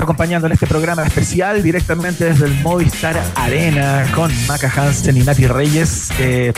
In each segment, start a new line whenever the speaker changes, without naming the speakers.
Acompañando en este programa especial directamente desde el Movistar Arena con Maca Hansen y Nati Reyes eh,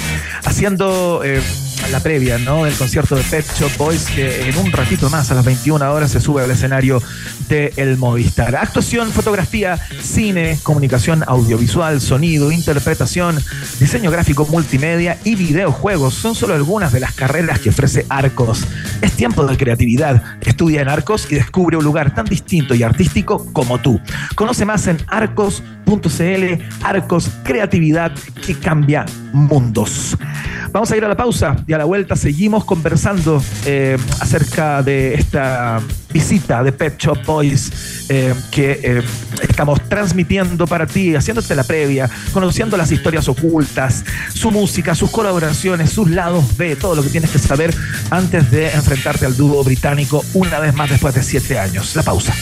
haciendo eh, la previa ¿no? del concierto de Pet Shop Boys que en un ratito más a las 21 horas se sube al escenario de el Movistar. Actuación, fotografía, cine, comunicación audiovisual, sonido, interpretación, diseño gráfico multimedia y videojuegos son solo algunas de las carreras que ofrece Arcos. Es tiempo de creatividad. Estudia en Arcos y descubre un lugar tan distinto y artístico como tú. Conoce más en arcos.cl, Arcos, creatividad que cambia mundos. Vamos a ir a la pausa y a la vuelta seguimos conversando eh, acerca de esta visita de Pet Shop Boys eh, que eh, estamos transmitiendo para ti, haciéndote la previa, conociendo las historias ocultas, su música, sus colaboraciones, sus lados B, todo lo que tienes que saber antes de enfrentarte al dúo británico una vez más después de siete años. La pausa.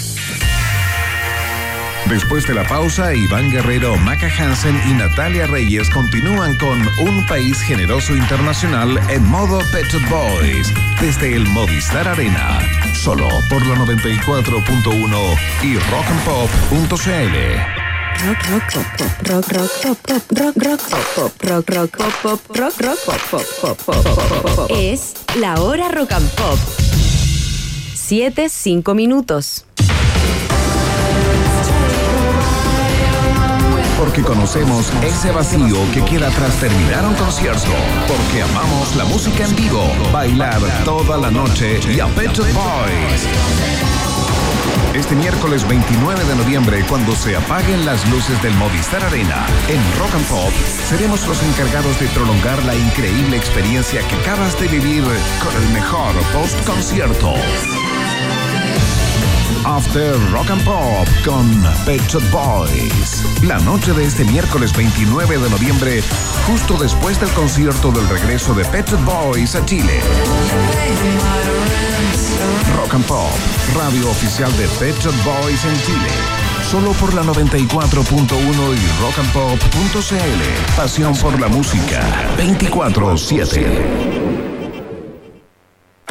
Después de la pausa, Iván Guerrero, Maca Hansen y Natalia Reyes continúan con Un País Generoso Internacional en modo Pet Boys desde el Movistar Arena. Solo por la 94.1 y rockandpop.cl.
Rock, rock, pop, pop, rock, rock, pop, pop, rock, rock, pop, pop, rock, rock, pop, pop, rock, rock, pop, pop, pop, pop, pop.
Es la hora rock and pop. 7, 5 minutos.
Porque conocemos ese vacío que queda tras terminar un concierto. Porque amamos la música en vivo, bailar toda la noche y a Pet Boys. Este miércoles 29 de noviembre, cuando se apaguen las luces del Movistar Arena, en Rock and Pop, seremos los encargados de prolongar la increíble experiencia que acabas de vivir con el mejor post-concierto. After Rock and Pop con Pet Shop Boys. La noche de este miércoles 29 de noviembre, justo después del concierto del regreso de Pet Shop Boys a Chile. Rock and Pop, radio oficial de Pet Shop Boys en Chile. Solo por la 94.1 y rockandpop.cl. Pasión por la música. 24-7.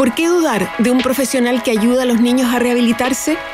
¿Por qué dudar de un profesional que ayuda a los niños a rehabilitarse?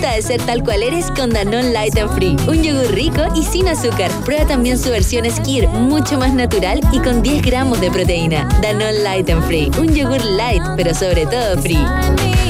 De ser tal cual eres con Danone Light and Free. Un yogur rico y sin azúcar. Prueba también su versión Skir, mucho más natural y con 10 gramos de proteína. Danone Light and Free. Un yogur light, pero sobre todo free.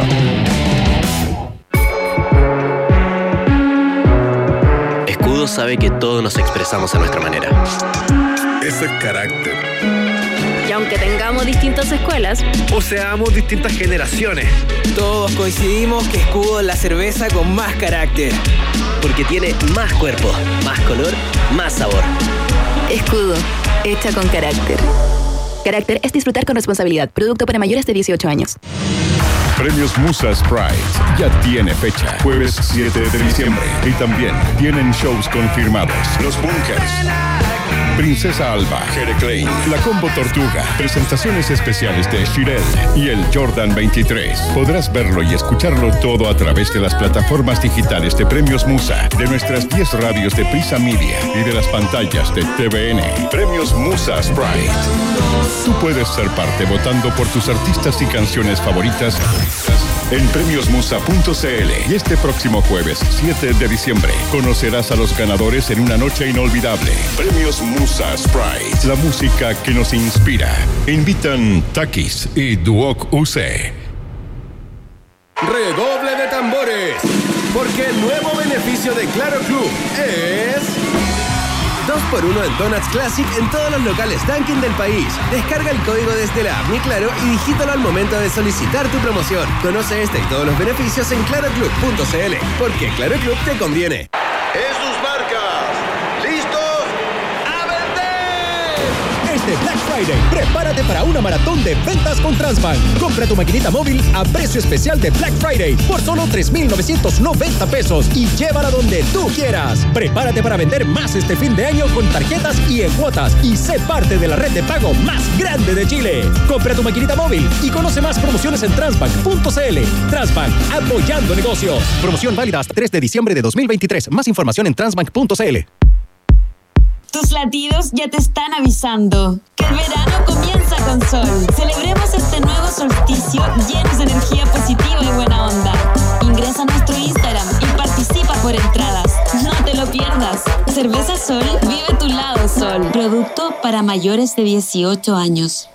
Escudo sabe que todos nos expresamos a nuestra manera.
Ese carácter.
Y aunque tengamos distintas escuelas,
o seamos distintas generaciones,
todos coincidimos que Escudo es la cerveza con más carácter.
Porque tiene más cuerpo, más color, más sabor.
Escudo, hecha con carácter. Carácter es disfrutar con responsabilidad. Producto para mayores de 18 años.
Premios Musa Sprite ya tiene fecha, jueves 7 de diciembre. Y también tienen shows confirmados. Los Bunkers. Princesa Alba, Jere Klein, La Combo Tortuga, presentaciones especiales de Shirel y el Jordan 23. Podrás verlo y escucharlo todo a través de las plataformas digitales de Premios Musa, de nuestras 10 radios de Prisa Media y de las pantallas de TVN. Premios Musa Sprite. Tú puedes ser parte votando por tus artistas y canciones favoritas en premiosmusa.cl. Y este próximo jueves, 7 de diciembre, conocerás a los ganadores en una noche inolvidable. Premios Musa Sprite, la música que nos inspira. Invitan Takis y Duoc UC.
Redoble de tambores, porque el nuevo beneficio de Claro Club es... 2x1 en Donuts Classic en todos los locales Dunkin' del país. Descarga el código desde la app Mi Claro y digítalo al momento de solicitar tu promoción. Conoce este y todos los beneficios en claroclub.cl, porque Claro Club te conviene.
En sus marcas, ¿listos? ¡A vender!
Este Black Friday, prepárate para una maratón de ventas con Transbank. Compra tu maquinita móvil a precio especial de Black Friday por solo 3,990 pesos y llévala donde tú quieras. Prepárate para vender más este fin de año con tarjetas y en cuotas y sé parte de la red de pago más grande de Chile. Compra tu maquinita móvil y conoce más promociones en transbank.cl. Transbank, apoyando negocios. Promoción válida hasta 3 de diciembre de 2023. Más información en transbank.cl.
Tus latidos ya te están avisando que el verano comienza con sol. Celebremos este nuevo solsticio llenos de energía positiva y buena onda. Ingresa a nuestro Instagram y participa por entradas. No te lo pierdas. Cerveza Sol vive tu lado sol. Producto para mayores de 18 años.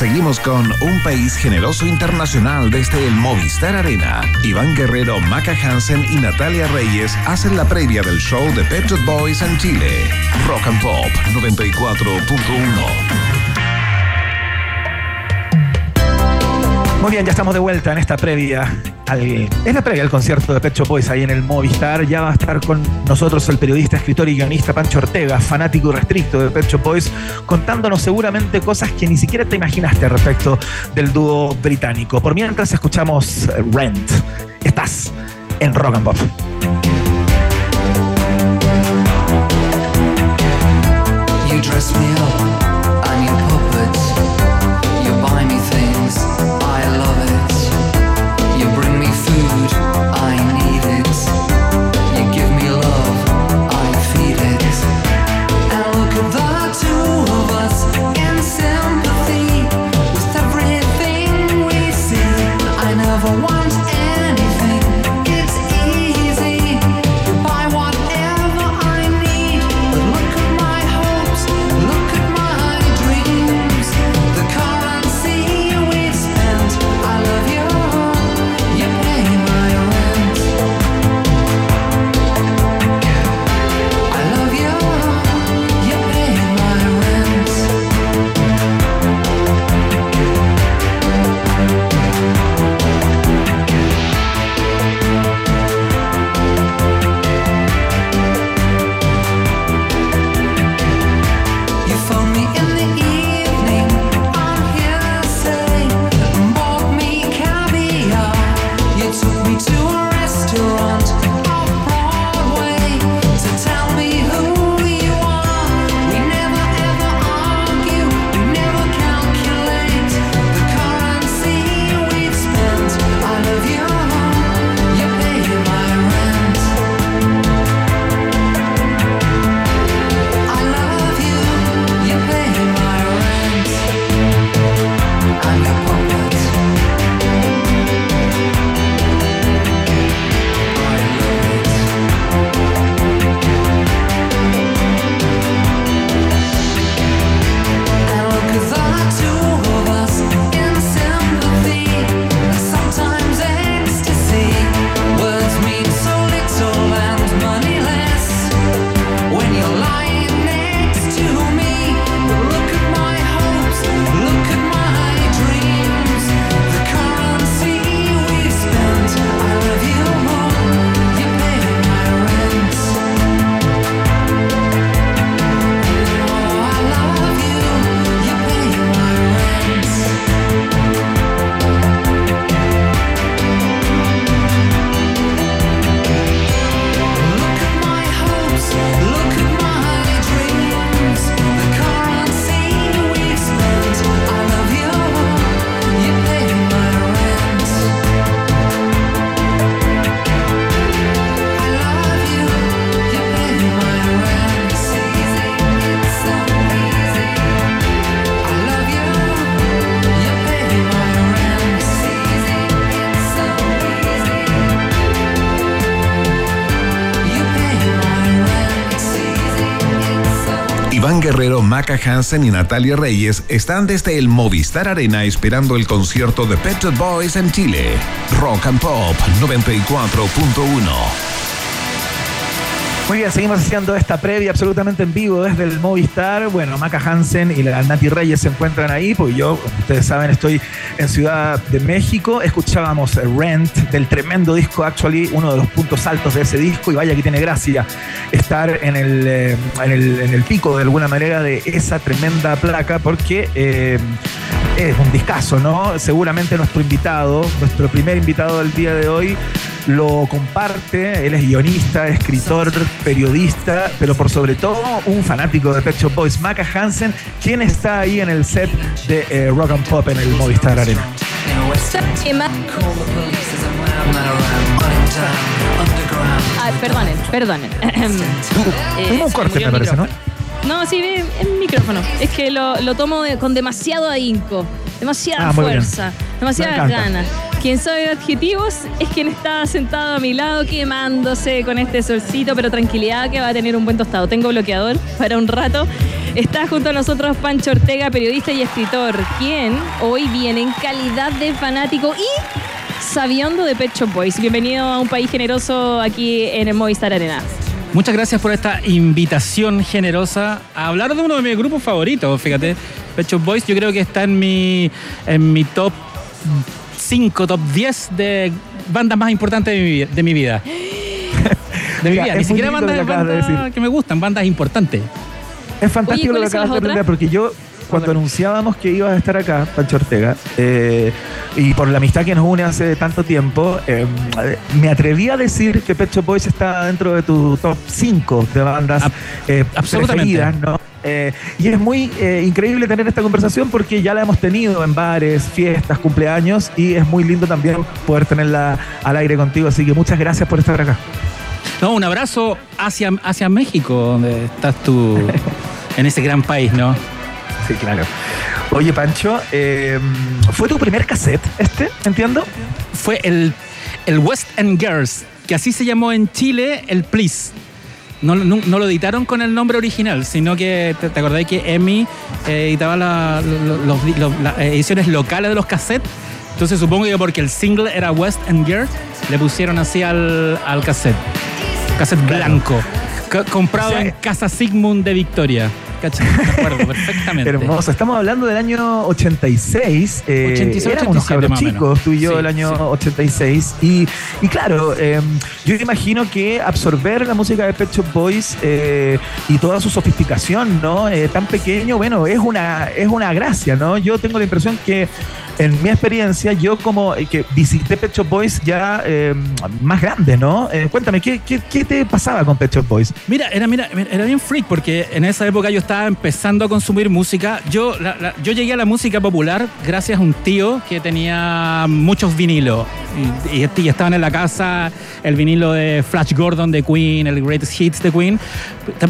Seguimos con Un País Generoso Internacional desde el Movistar Arena. Iván Guerrero, Maca Hansen y Natalia Reyes hacen la previa del show de Pet Boys en Chile. Rock and Pop 94.1.
Muy bien, ya estamos de vuelta en esta previa. Al, en la previa al concierto de Pecho Boys ahí en el Movistar. Ya va a estar con nosotros el periodista, escritor y guionista Pancho Ortega, fanático y restricto de Pecho Boys, contándonos seguramente cosas que ni siquiera te imaginaste respecto del dúo británico. Por mientras escuchamos Rent. Estás en Rock and Pop.
Hansen y Natalia Reyes están desde el Movistar Arena esperando el concierto de Pet Boys en Chile. Rock and Pop 94.1.
Muy bien, seguimos haciendo esta previa absolutamente en vivo desde el Movistar. Bueno, Maca Hansen y la Nati Reyes se encuentran ahí, porque yo, como ustedes saben, estoy en Ciudad de México. Escuchábamos Rent del tremendo disco, actually, uno de los puntos altos de ese disco, y vaya que tiene gracia estar en el, eh, en el, en el pico de alguna manera de esa tremenda placa, porque eh, es un discazo, ¿no? Seguramente nuestro invitado, nuestro primer invitado del día de hoy, lo comparte. Él es guionista, escritor, periodista, pero por sobre todo un fanático de Pet Shop Boys, Maca Hansen, quien está ahí en el set de eh, Rock and Pop en el Movistar Arena.
Ay, perdonen, perdonen. Eh,
Tuvimos un
se
corte, me parece, ¿no?
No, sí, es el micrófono. Es que lo, lo tomo de- con demasiado ahínco, demasiada
Ah,
fuerza, demasiadas ganas. Quien sabe adjetivos es quien está sentado a mi lado quemándose con este solcito, pero tranquilidad que va a tener un buen tostado. Tengo bloqueador para un rato. Está junto a nosotros Pancho Ortega, periodista y escritor, quien hoy viene en calidad de fanático y sabiondo de Pet Shop Boys. Bienvenido a un país generoso aquí en el Movistar Arena.
Muchas gracias por esta invitación generosa a hablar de uno de mis grupos favoritos, fíjate. Pet Shop Boys yo creo que está en mi, en mi top 5, top 10 de bandas más importantes de mi, vi- de mi vida. De mi vida. Ni siquiera bandas,
de
bandas
decir.
que me gustan, bandas importantes.
Es fantástico
Oye,
lo que
¿cuáles son
acabas de plantear, porque yo cuando anunciábamos que ibas a estar acá, Pancho Ortega, eh, y por la amistad que nos une hace tanto tiempo, eh, me atreví a decir que Pet Shop Boys está dentro de tu top 5 de bandas eh,
absolutamente.
preferidas, ¿no? Eh, y es muy eh, increíble tener esta conversación porque ya la hemos tenido en bares, fiestas, cumpleaños y es muy lindo también poder tenerla al aire contigo. Así que muchas gracias por estar acá.
No, un abrazo hacia, hacia México, donde estás tú, en ese gran país, ¿no?
Sí, claro. Oye, Pancho, eh, ¿fue tu primer cassette este? ¿Entiendo?
Fue el, el West End Girls, que así se llamó en Chile el Please. No, no, no lo editaron con el nombre original, sino que te, te acordás que Emmy eh, editaba la- lo- los- los- las ediciones locales de los cassettes. Entonces supongo que porque el single era West End Girl, le pusieron así al, al cassette. Cassette blanco. Co- comprado
O sea,
en Casa Sigmund de Victoria. ¿Cachai? Me acuerdo perfectamente.
Hermoso. Estamos hablando del año 86. Eh,
86,
éramos unos
87
cabros
más o menos.
chicos, tú y yo,
Sí,
del año
sí.
86. Y, y claro, eh, yo imagino que absorber la música de Pet Shop Boys eh, y toda su sofisticación, ¿no? Eh, tan pequeño, bueno, es una, es una gracia, ¿no? Yo tengo la impresión que en mi experiencia, yo como eh, que visité Pet Shop Boys ya eh, más grande, ¿no? Eh, cuéntame, ¿qué, qué, qué te pasaba con Pet Shop Boys?
Mira, era, mira, era bien freak porque en esa época yo estaba empezando a consumir música. Yo, yo llegué a la música popular gracias a un tío que tenía muchos vinilos. Y, y- y estaban en la casa el vinilo de Flash Gordon de Queen, el Greatest Hits de Queen,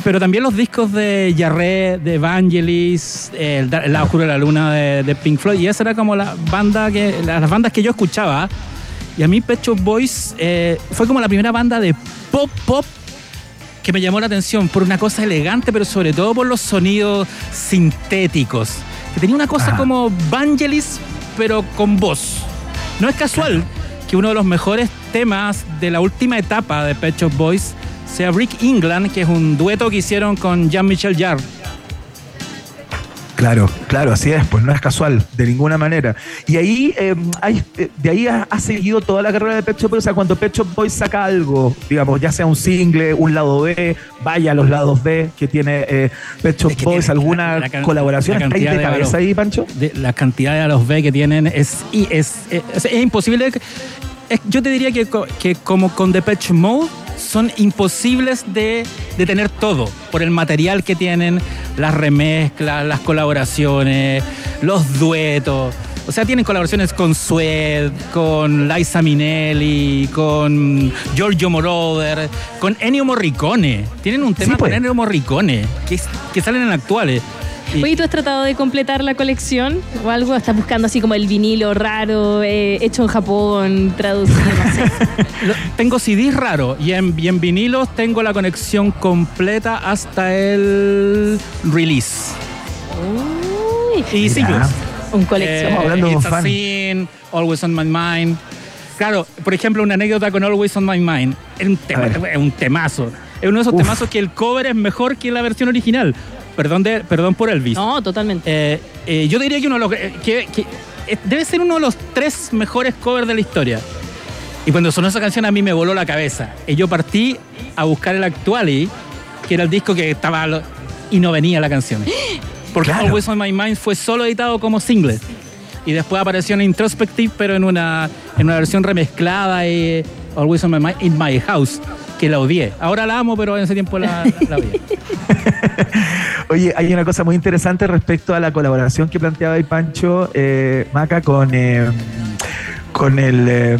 pero también los discos de Jarre, de Evangelis, el, lado oscuro de la luna de, de Pink Floyd. Y esa era como la banda que, las bandas que yo escuchaba. Y a mí Pet Shop Boys eh, fue como la primera banda de pop pop que me llamó la atención por una cosa elegante, pero sobre todo por los sonidos sintéticos. Que tenía una cosa
Ajá.
como Vangelis, pero con voz. No es casual que uno de los mejores temas de la última etapa de Pet Shop Boys sea Brick England, que es un dueto que hicieron con Jean-Michel Jarre.
Claro, claro, así es, pues no es casual, de ninguna manera. Y ahí, eh, hay- eh, de ahí ha, ha seguido toda la carrera de Pet Shop Boys, o sea, cuando Pet Shop Boys saca algo, digamos, ya sea un single, un lado B, vaya a los lados B que tiene eh, Pet Shop Boys, alguna
la
colaboración,
la
¿está ahí
cantidad
de
de
cabeza ahí, Pancho?
de la cantidad de a los B que tienen es, y es, es, es imposible. yo te diría que, co- que como con Depeche Mode son imposibles de, de tener todo por el material que tienen, las remezclas, las colaboraciones, los duetos. O sea, tienen colaboraciones con Sued, con Liza Minnelli, con Giorgio Moroder, con Ennio Morricone. Tienen un tema
Sí, pues.
con Ennio Morricone que, que salen en actuales. Y-
Oye, ¿tú has tratado de completar la colección o algo? ¿Estás buscando así como el vinilo raro, eh, hecho en Japón, traducido, no sé?
Lo- tengo CDs raros y en, y en vinilos tengo la conexión completa hasta el release.
Uy,
Y singles.
un colección.
Estamos hablando
It's a. Sin, Always on My Mind. Claro, por ejemplo, una anécdota con Always on My Mind. Es un, tema- un temazo. Es uno de esos
Uf.
temazos que el cover es mejor que la versión original. Perdón, de, perdón por Elvis.
No, totalmente.
Eh, eh, yo diría que uno de los que, eh, debe ser uno de los tres mejores covers de la historia. Y cuando sonó esa canción a mí me voló la cabeza. Y yo partí a buscar el Actually, que era el disco que estaba lo- y no venía la canción. Porque
Claro.
Always on My Mind fue solo editado como single. Y después apareció en Introspective, pero en una, en una versión remezclada y Always on My Mind in My House, que la odié. Ahora la amo, pero en ese tiempo la, la odié.
Oye, hay una cosa muy interesante respecto a la colaboración que planteaba ahí Pancho eh, Maca con, eh, con el. eh,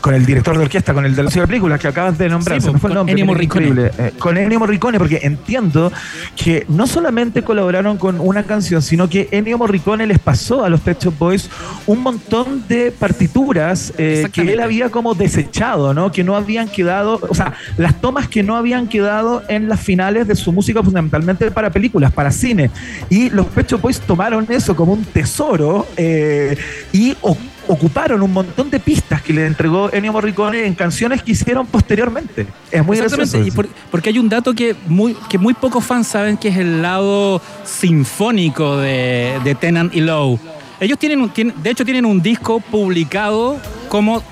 con el director de orquesta, con el de la ciudad de películas que acabas de nombrar,
Sí,
se me fue el nombre.
Ennio Morricone.
Eh, con Ennio Morricone, porque entiendo que no solamente colaboraron con una canción, sino que Ennio Morricone les pasó a los Pet Shop Boys un montón de partituras eh, que él había como desechado, ¿no? Que no habían quedado, o sea, las tomas que no habían quedado en las finales de su música fundamentalmente para películas, para cine. Y los Pet Shop Boys tomaron eso como un tesoro eh, y o- ocuparon un montón de pistas que le entregó Ennio Morricone en canciones que hicieron posteriormente. Es muy.
Exactamente, y
eso.
por- porque hay un dato que muy, que muy pocos fans saben que es el lado sinfónico de, de Tennant y Lowe. Ellos tienen, un- tienen- de hecho, tienen un disco publicado como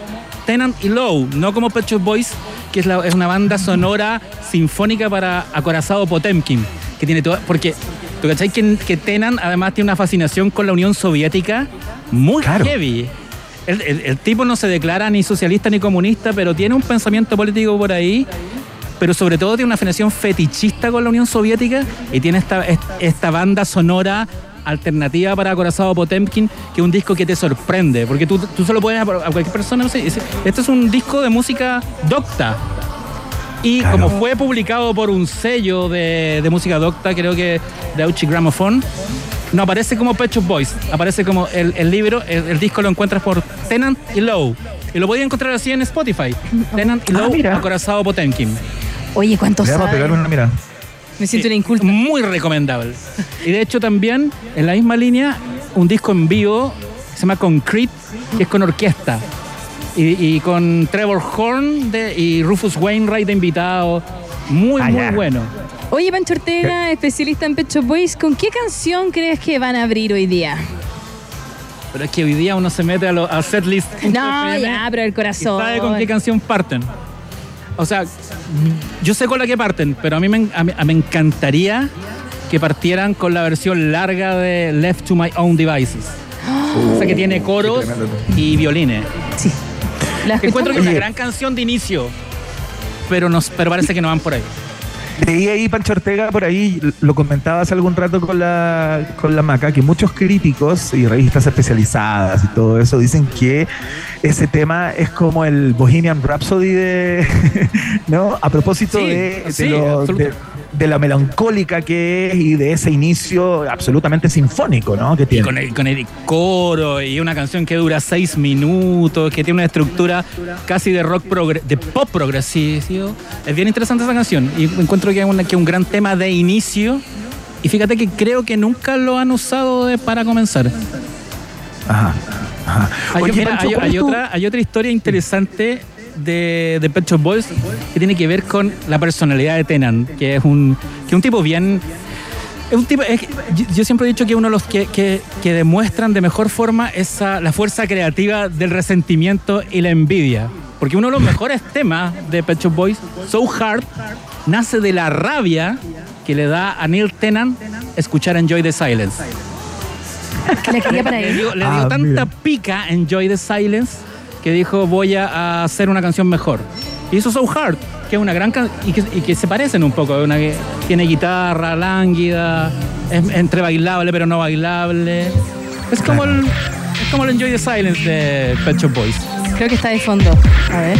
Tenant y Low, no como Pet Shop Boys, que es, la- es una banda sonora sinfónica para acorazado Potemkin, que tiene todo, porque tú cachai que, que Tenant además tiene una fascinación con la Unión Soviética muy heavy. El, el- el tipo no se declara ni socialista ni comunista, pero tiene un pensamiento político por ahí pero sobre todo tiene una afinación fetichista con la Unión Soviética y tiene esta, est- esta banda sonora alternativa para Acorazado Potemkin, que es un disco que te sorprende, porque tú, tú solo puedes a cualquier persona, no sé, este es un disco de música docta. Y como fue publicado por un sello de, de música docta, creo que Deutsche Grammophon, no aparece como Pet Shop Boys, aparece como el, el libro, el, el disco lo encuentras por Tenant y Low. Y lo podías encontrar así en Spotify. Tenant y Low, Acorazado Potemkin.
Oye, ¿cuántos
a pegar
saben?
una mirada.
Me siento una inculta.
Muy recomendable. Y de hecho también, en la misma línea, un disco en vivo que se llama Concrete, que es con orquesta. Y, y con Trevor Horn de- y Rufus Wainwright de invitado. Muy,
Ah,
muy bueno.
Oye, Pancho Ortega, especialista en Pet Shop Boys, ¿con qué canción crees que van a abrir hoy día?
Pero es que hoy día uno se mete a, lo, a setlist.
No, ya, pero el corazón.
sabe con qué canción parten. O sea, yo sé con la que parten, pero a mí me, a mí- a- me encantaría que partieran con la versión larga de Left to My Own Devices. o sea, que tiene coros y violines.
Sí.
Encuentro que es una gran canción de inicio, pero, nos, pero parece que no van por ahí.
Leí ahí, Pancho Ortega, por ahí, lo comentaba hace algún rato con la, con la Maca, que muchos críticos y revistas especializadas y todo eso dicen que ese tema es como el Bohemian Rhapsody de. ¿No? A propósito
Sí,
de, de
sí,
lo- de- de la melancólica que es y de ese inicio absolutamente sinfónico, ¿no? Que
Y
tiene.
con el, con el coro y una canción que dura seis minutos, que tiene una estructura casi de rock de pop progresivo. Es bien interesante esa canción y encuentro que es una- que un gran tema de inicio. Y fíjate que creo que nunca lo han usado de- para comenzar.
Ajá. ajá.
Hay,
Oye,
mira,
Pancho,
hay-
¿cuál
hay
es tu-
otra, hay otra historia interesante de, de Pet Shop Boys que tiene que ver con la personalidad de Tenan, que es un, que un tipo bien... Es un tipo, es yo, siempre he dicho que uno de los que, que- que demuestran de mejor forma esa, la fuerza creativa del resentimiento y la envidia. Porque uno de los mejores temas de Pet Shop Boys, So Hard, nace de la rabia que le da a Neil Tennant escuchar Enjoy the Silence.
Que la quería para
Le
él.
dio, le dio
Ah,
tanta
mira.
pica Enjoy the Silence que dijo voy a hacer una canción mejor. Y hizo So Hard, que es una gran canción y que, y que se parecen un poco. Una que tiene guitarra lánguida, es entre bailable pero no bailable. Es como el, es como el Enjoy the Silence de Pet Shop Boys.
Creo que está de fondo. A ver.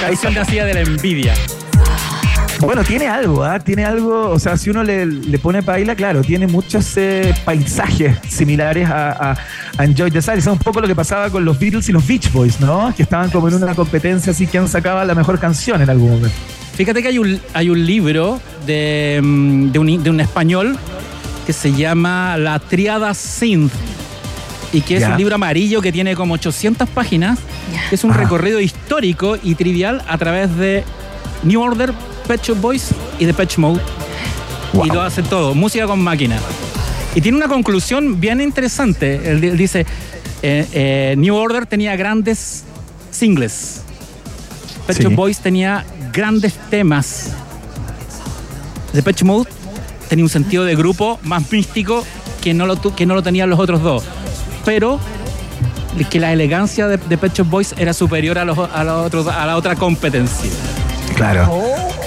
Canción nacida de la envidia.
Bueno, tiene algo, ¿ah? Tiene algo, o sea, si uno le, le pone paila, claro, tiene muchos eh, paisajes similares a, a- a Enjoy the Silence. Es un poco lo que pasaba con los Beatles y los Beach Boys, ¿no? Que estaban como en una competencia así, quién sacaba la mejor canción en algún momento.
Fíjate que hay un, hay un libro de, mm, de, un, de un español que se llama La Triada Synth y que es un libro amarillo que tiene como 800 páginas, que es un
Ajá.
recorrido histórico y trivial a través de New Order, Pet Shop Boys y The Patch Mode. Y lo hace todo, música con máquina. Y tiene una conclusión bien interesante. Él di- dice, eh, eh, New Order tenía grandes singles. Pet
Sí.
Shop Boys tenía grandes temas. The Patch Mode tenía un sentido de grupo más místico que no lo, que no lo tenían los otros dos. Pero que la elegancia de, de Pet Shop Boys era superior a, los, a, los otros, a la otra competencia.
Claro,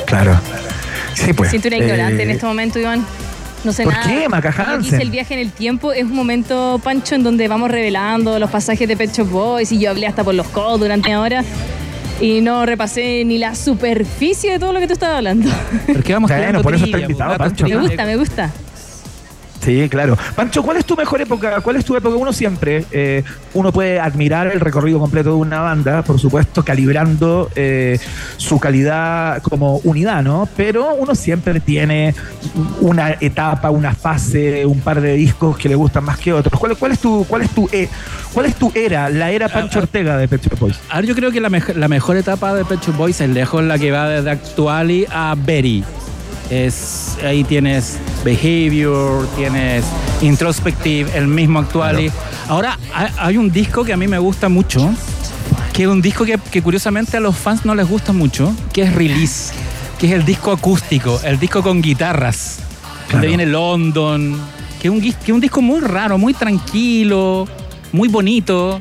claro. Sí, pues.
Siento una ignorante
eh,
en este momento, Iván. No sé
¿Por
nada.
qué, Maca Hansen?
el viaje en el tiempo. Es un momento, Pancho, en donde vamos revelando los pasajes de Pet Shop Boys y yo hablé hasta por los codos durante una hora y no repasé ni la superficie de todo lo que tú estabas hablando.
Porque vamos
Bueno,
tirando
por eso está invitado, Pancho.
me gusta, me gusta.
Sí, claro. Pancho, ¿cuál es tu mejor época? ¿Cuál es tu época? Uno siempre, eh, uno puede admirar el recorrido completo de una banda, por supuesto, calibrando eh, su calidad como unidad, ¿no? Pero uno siempre tiene una etapa, una fase, un par de discos que le gustan más que otros. ¿Cuál, cuál es tu, cuál es tu, eh, cuál es tu era, la era Pancho Ortega de Pet Shop Boys?
A ver, yo creo que la, la mejor etapa de Pet Shop Boys es lejos la que va desde Actuali a Berry. Es, ahí tienes Behavior, tienes Introspective, el mismo Actually. Ahora hay, un disco que a mí me gusta mucho, que es un disco que, que curiosamente a los fans no les gusta mucho, que es Release, que es el disco acústico, el disco con guitarras, donde viene London, que es, un, que es un disco muy raro, muy tranquilo, muy bonito.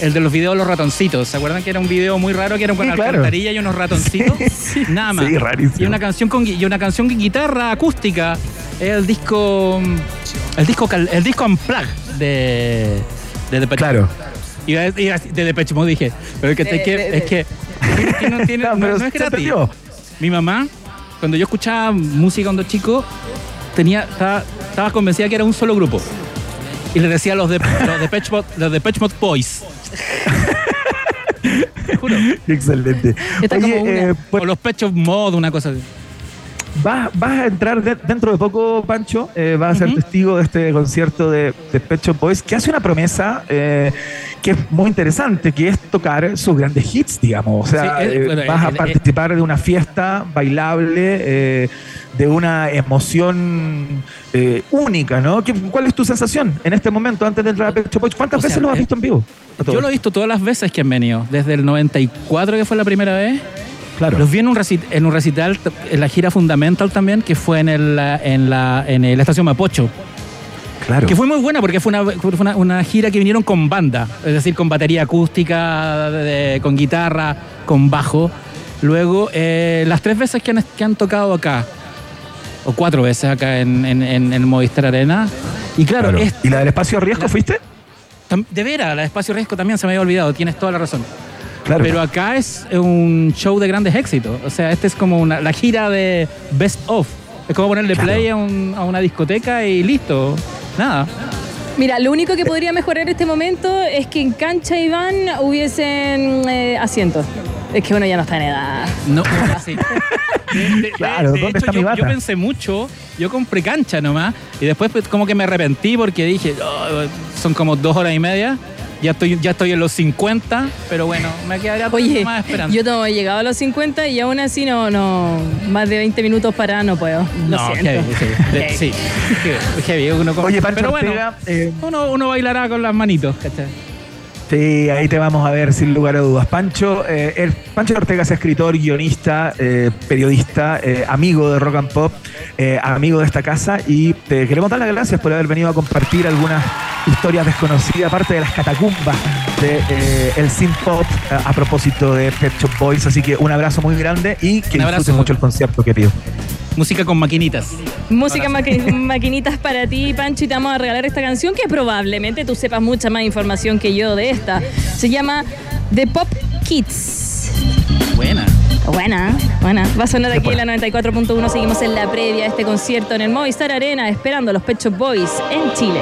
El de los videos de los ratoncitos. ¿Se acuerdan que era un video muy raro que era con
Sí, claro.
alcantarilla y unos ratoncitos? Nada más.
Sí, rarísimo.
Y una canción con y una canción con guitarra acústica. El disco el disco el disco unplugged de de Depeche
Claro.
A decir- de Depeche Mode dije, pero es que,
De-
es que,
de-
es que, es que no, tiene,
No,
no,
pero
no es gratis. Mi mamá, cuando yo escuchaba música cuando chico, tenía, estaba, estaba convencida que era un solo grupo. Y le decía a los de los Depeche Mode, los Boys.
Excelente. Oye,
como una-
eh, pues-
o los Pecho Mod, una cosa así.
Vas, vas a entrar de- dentro de poco, Pancho, eh, vas a ser testigo de este concierto de, de Pet Shop Boys, que hace una promesa eh, que es muy interesante, que es tocar sus grandes hits, digamos. O sea,
Sí, eh,
eh, vas a participar de una fiesta bailable, eh, de una emoción eh, única, ¿no? ¿Qué- ¿Cuál es tu sensación en este momento antes de entrar a Pet Shop Boys? ¿Cuántas
O sea,
veces los has
eh,
visto en vivo?
Yo lo he visto todas las veces que han venido, desde el 94 que fue la primera vez.
Claro.
Los vi en un, reci- en un recital, en la gira Fundamental también, que fue en, el, en, la, en la estación Mapocho.
Claro.
Que fue muy buena porque fue una, fue una, una gira que vinieron con banda, es decir, con batería acústica, de- con guitarra, con bajo. Luego, eh, las tres veces que han, que han tocado acá, o cuatro veces acá en, en, en el Movistar Arena. Y claro,
Claro.
es-
¿Y la del espacio riesgo fuiste?
Tam- De veras, la de Espacio Riesgo también se me había olvidado, tienes toda la razón.
Claro.
Pero acá es un show de grandes éxitos. O sea, este es como una, la gira de Best Of. Es como ponerle
Claro.
play a, un- a una discoteca y listo. Nada.
Mira, lo único que podría mejorar este momento es que en cancha Iván hubiesen eh, asientos. Es que uno ya no está en edad.
No, sí. De- de-
Claro,
de
¿dónde
hecho,
está mi
yo,
bata?
yo pensé mucho, yo compré cancha nomás, y después pues, como que me arrepentí porque dije, "Oh, son como dos horas y media, ya estoy, ya estoy en los 50, pero bueno, me quedaría
Oye,
más esperando.
yo no he llegado a los 50 y aún así no, no, más de 20 minutos para no puedo. Lo
No,
siento.
heavy, sí. Heavy, heavy, uno como-
Oye, Pancho
pero bueno,
eh,
uno, uno bailará con las manitos, ¿cachai?
Sí, ahí te vamos a ver sin lugar a dudas. Pancho, eh, el, Pancho Ortega es escritor, guionista, eh, periodista, eh, amigo de Rock and Pop, eh, amigo de esta casa y te queremos dar las gracias por haber venido a compartir algunas historias desconocidas, aparte de las catacumbas de eh, el synth pop a propósito de Pet Shop Boys. Así que un abrazo muy grande y que disfrutes mucho el concierto, querido.
Música con maquinitas.
Música maqui- maquinitas para ti, Pancho, y te vamos a regalar esta canción que probablemente tú sepas mucha más información que yo de esta. Se llama The Pop Kids.
Buena.
Buena, buena. Va a sonar aquí en la 94.1. Seguimos en la previa de este concierto en el Movistar Arena, esperando a los Pet Shop Boys en Chile.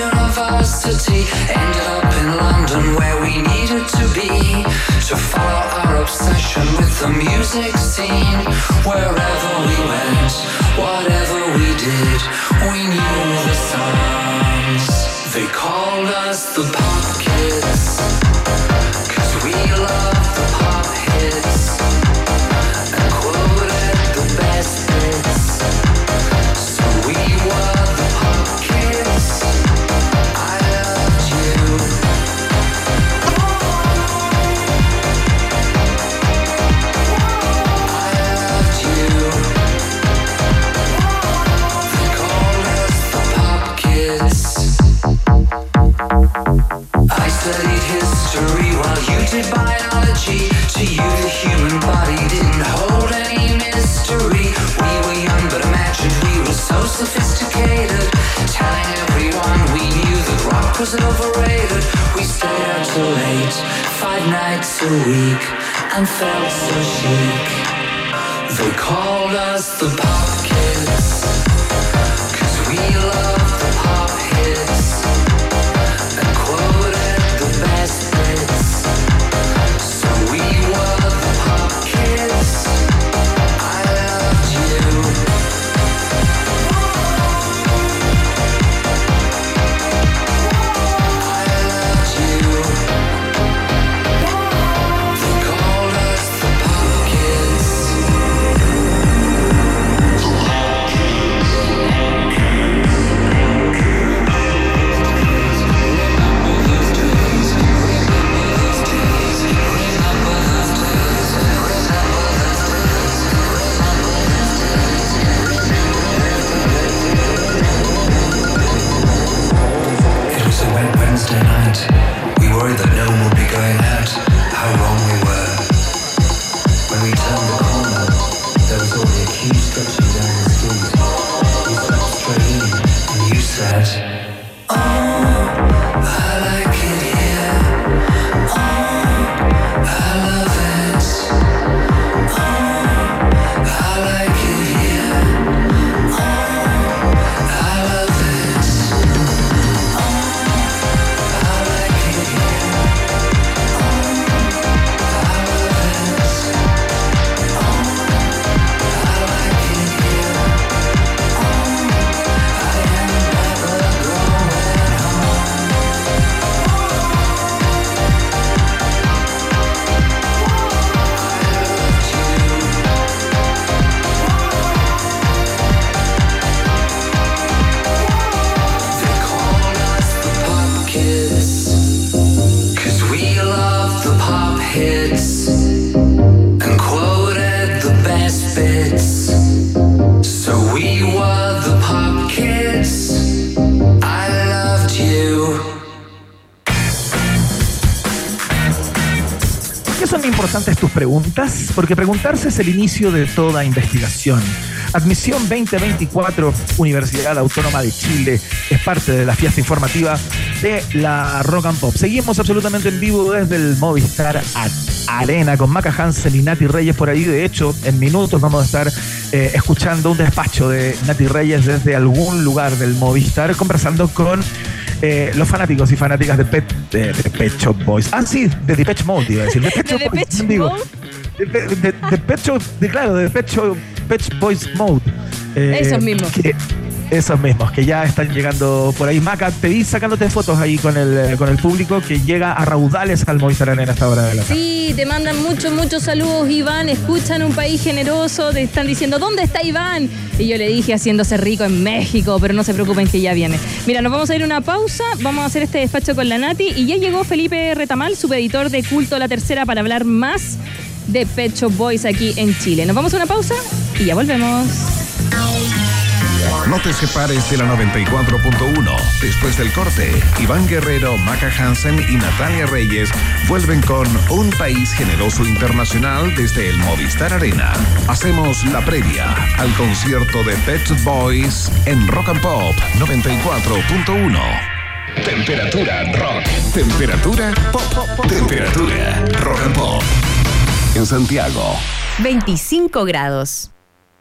University. Ended up in London where we needed to be to follow our obsession with the music scene. Wherever we went, whatever we did, we knew the songs. They called us the pop late, five nights a week, and felt so chic. They called us the pop
Porque preguntarse es el inicio de toda investigación. Admisión 2024, Universidad Autónoma de Chile, es parte de la fiesta informativa de la Rock and Pop. Seguimos absolutamente en vivo desde el Movistar Arena con Maca Hansen y Nati Reyes por ahí. De hecho, en minutos vamos a estar eh, escuchando un despacho de Nati Reyes desde algún lugar del Movistar, conversando con eh, los fanáticos y fanáticas de Pet, de, de Pet Shop Boys. Ah, sí, de Depeche Mode, iba a decir. De Pet
¿De
Shop Boys, digo.
Mode?
De, de, Pet claro, de Pet Shop, Pet Boys Mode. Eh,
Esos mismos.
que- esos mismos, que ya están llegando por ahí. Maca, te vi sacándote fotos ahí con el, con el público que llega a raudales al Movistar Arena a esta hora de la tarde.
Sí, te mandan muchos, muchos saludos, Iván. Escuchan un país generoso, te están diciendo, ¿dónde está Iván? Y yo le dije, haciéndose rico en México, pero no se preocupen que ya viene. Mira, nos vamos a ir a una pausa, vamos a hacer este despacho con la Nati y ya llegó Felipe Retamal, subeditor de Culto La Tercera, para hablar más de Pet Shop Boys aquí en Chile. Nos vamos a una pausa y ya volvemos.
No te separes de la 94.1. Después del corte, Iván Guerrero, Maca Hansen y Natalia Reyes vuelven con Un País Generoso Internacional desde el Movistar Arena. Hacemos la previa al concierto de Pet Shop Boys en Rock and Pop 94.1. Temperatura rock. Temperatura pop. Temperatura rock and pop. En Santiago.
25 grados.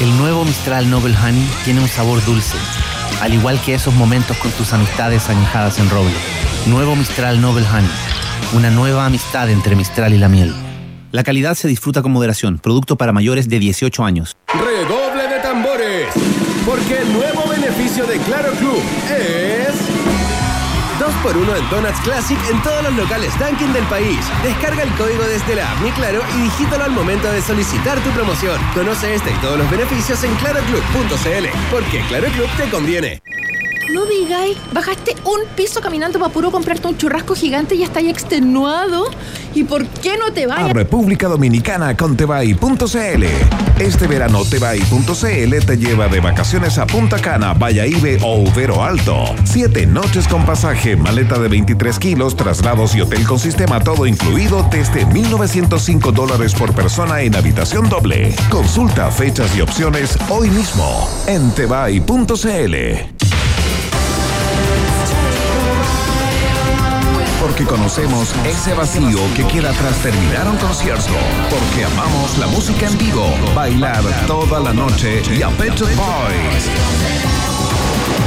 El nuevo Mistral Noble Honey tiene un sabor dulce, al igual que esos momentos con tus amistades añejadas en roble. Nuevo Mistral Noble Honey, una nueva amistad entre Mistral y la miel. La calidad se disfruta con moderación, producto para mayores de 18 años.
Redoble de tambores. Porque el nuevo beneficio de Claro Club es... 2x1 en Donuts Classic en todos los locales Dunkin' del país. Descarga el código desde la app Mi Claro y digítalo al momento de solicitar tu promoción. Conoce este y todos los beneficios en claroclub.cl. Porque Claro Club te conviene.
No digáis, bajaste un piso caminando para puro comprarte un churrasco gigante y ya estáis extenuado. ¿Y por qué no te
A
vayas?
República Dominicana con Tebay.cl. Este verano Tebay.cl te lleva de vacaciones a Punta Cana, Valladolid o Ubero Alto. Siete noches con pasaje, maleta de 23 kilos, traslados y hotel con sistema todo incluido desde 1.905 dólares por persona en habitación doble. Consulta fechas y opciones hoy mismo en Tebay.cl. Porque conocemos ese vacío que queda tras terminar un concierto. Porque amamos la música en vivo, bailar toda la noche y a Pet Boys.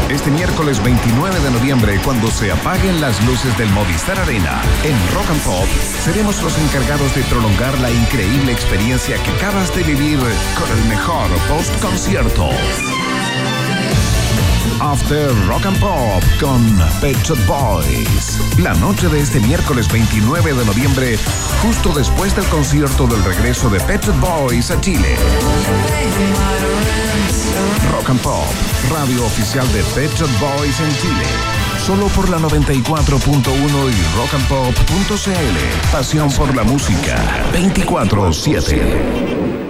Este miércoles 29 de noviembre, cuando se apaguen las luces del Movistar Arena en Rock and Pop, seremos los encargados de prolongar la increíble experiencia que acabas de vivir con el mejor post-concierto. After Rock and Pop con Pet Shop Boys. La noche de este miércoles 29 de noviembre, justo después del concierto del regreso de Pet Shop Boys a Chile. Rock and Pop, radio oficial de Pet Shop Boys en Chile. Solo por la 94.1 y rockandpop.cl. Pasión por la música. 24-7.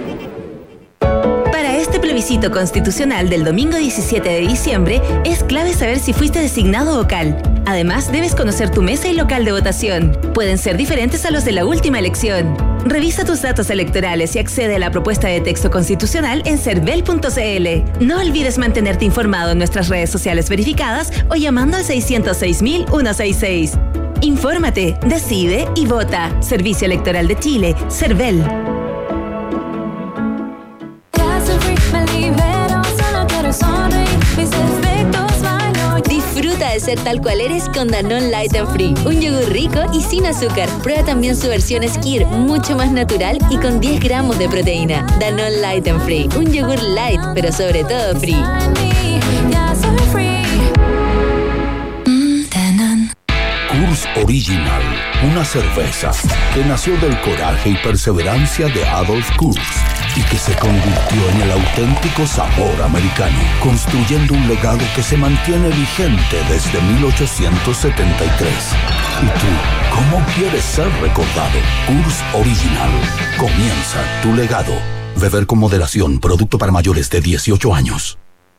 Plebiscito constitucional del domingo 17 de diciembre, es clave saber si fuiste designado vocal. Además, debes conocer tu mesa y local de votación. Pueden ser diferentes a los de la última elección. Revisa tus datos electorales y accede a la propuesta de texto constitucional en cervel.cl. No olvides mantenerte informado en nuestras redes sociales verificadas o llamando al 606.166. Infórmate, decide y vota. Servicio Electoral de Chile, CERVEL.
De ser tal cual eres con Danone Light and Free. Un yogur rico y sin azúcar. Prueba también su versión Skir, mucho más natural y con 10 gramos de proteína. Danone Light and Free. Un yogur light, pero sobre todo free.
Kurs Original, una cerveza que nació del coraje y perseverancia de Adolf Kurs y que se convirtió en el auténtico sabor americano, construyendo un legado que se mantiene vigente desde 1873. ¿Y tú, cómo quieres ser recordado? Kurs Original. Comienza tu legado. Beber con moderación, producto para mayores de 18 años.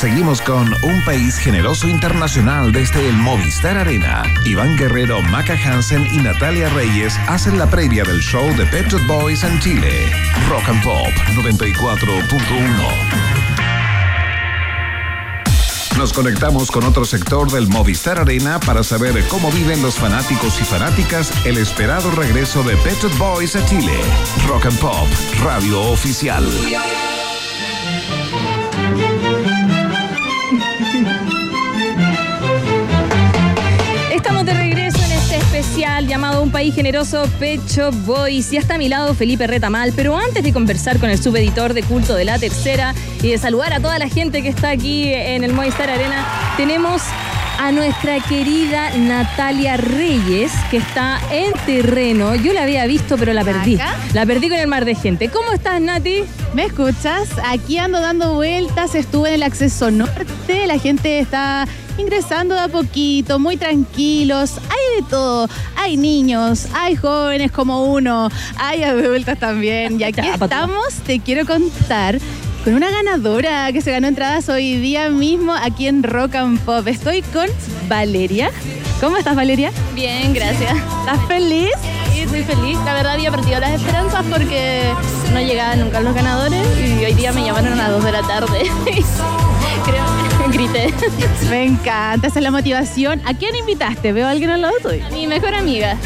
Seguimos con un país generoso internacional desde el Movistar Arena. Iván Guerrero, Maca Hansen y Natalia Reyes hacen la previa del show de Pet Boys en Chile. Rock and Pop 94.1. Nos conectamos con otro sector del Movistar Arena para saber cómo viven los fanáticos y fanáticas el esperado regreso de Pet Boys a Chile. Rock and Pop, radio oficial.
Llamado Un País Generoso Pecho Boys. Ya está a mi lado Felipe Retamal, pero antes de conversar con el subeditor de culto de la tercera y de saludar a toda la gente que está aquí en el Movistar Arena, tenemos a nuestra querida Natalia Reyes, que está en terreno. Yo la había visto, pero la perdí. La perdí con el mar de gente. ¿Cómo estás, Nati?
¿Me escuchas? Aquí ando dando vueltas, estuve en el acceso norte, la gente está ingresando de a poquito, muy tranquilos. Hay de todo. Hay niños, hay jóvenes como uno, hay adultos también. Y aquí estamos, te quiero contar. Con una ganadora que se ganó entradas hoy día mismo aquí en Rock and Pop. Estoy con Valeria. ¿Cómo estás, Valeria?
Bien, gracias.
¿Estás feliz?
Sí,
estoy feliz. La verdad había perdido las esperanzas porque no llegaban nunca los ganadores y hoy día me llamaron a las 2 de la tarde. Creo que grité.
Me encanta, esa es la motivación. ¿A quién invitaste? ¿Veo a alguien al lado tuyo?
Mi mejor amiga.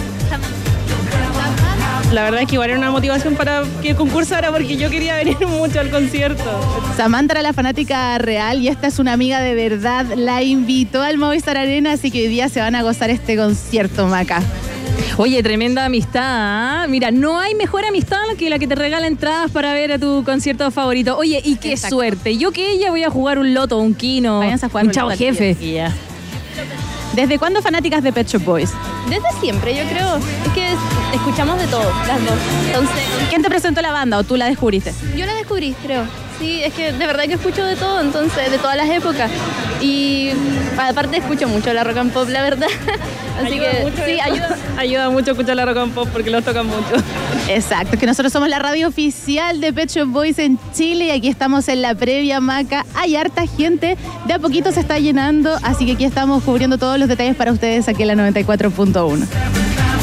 La verdad es que igual era una motivación para que concursara porque yo quería venir mucho al concierto.
Samantha era la fanática real y esta es una amiga de verdad. La invitó al Movistar Arena, así que hoy día se van a gozar este concierto, Maca.
Oye, tremenda amistad. ¿ah? Mira, no hay mejor amistad que la que te regala entradas para ver a tu concierto favorito. Oye, y qué
Exacto.
suerte. Yo que ella voy a jugar un loto, un kino,
a jugar
un
un
chavo jefe.
¿Desde cuándo fanáticas de Pet Shop Boys?
Desde siempre, yo creo. Es que escuchamos de todo, las dos. Entonces,
¿Quién te presentó la banda o tú la descubriste?
yo la descubrí, creo. Sí, es que de verdad que escucho de todo, entonces, de todas las épocas. Y aparte escucho mucho la rock and pop, la verdad. Así
Ayuda
que
mucho
sí,
eso.
ayuda.
Ayuda mucho escuchar la rock and pop porque los tocan mucho.
Exacto, que nosotros somos la radio oficial de Pet Shop Boys en Chile y aquí estamos en la previa Maca. Hay harta gente, de a poquito se está llenando, así que aquí estamos cubriendo todos los detalles para ustedes aquí en la 94.1.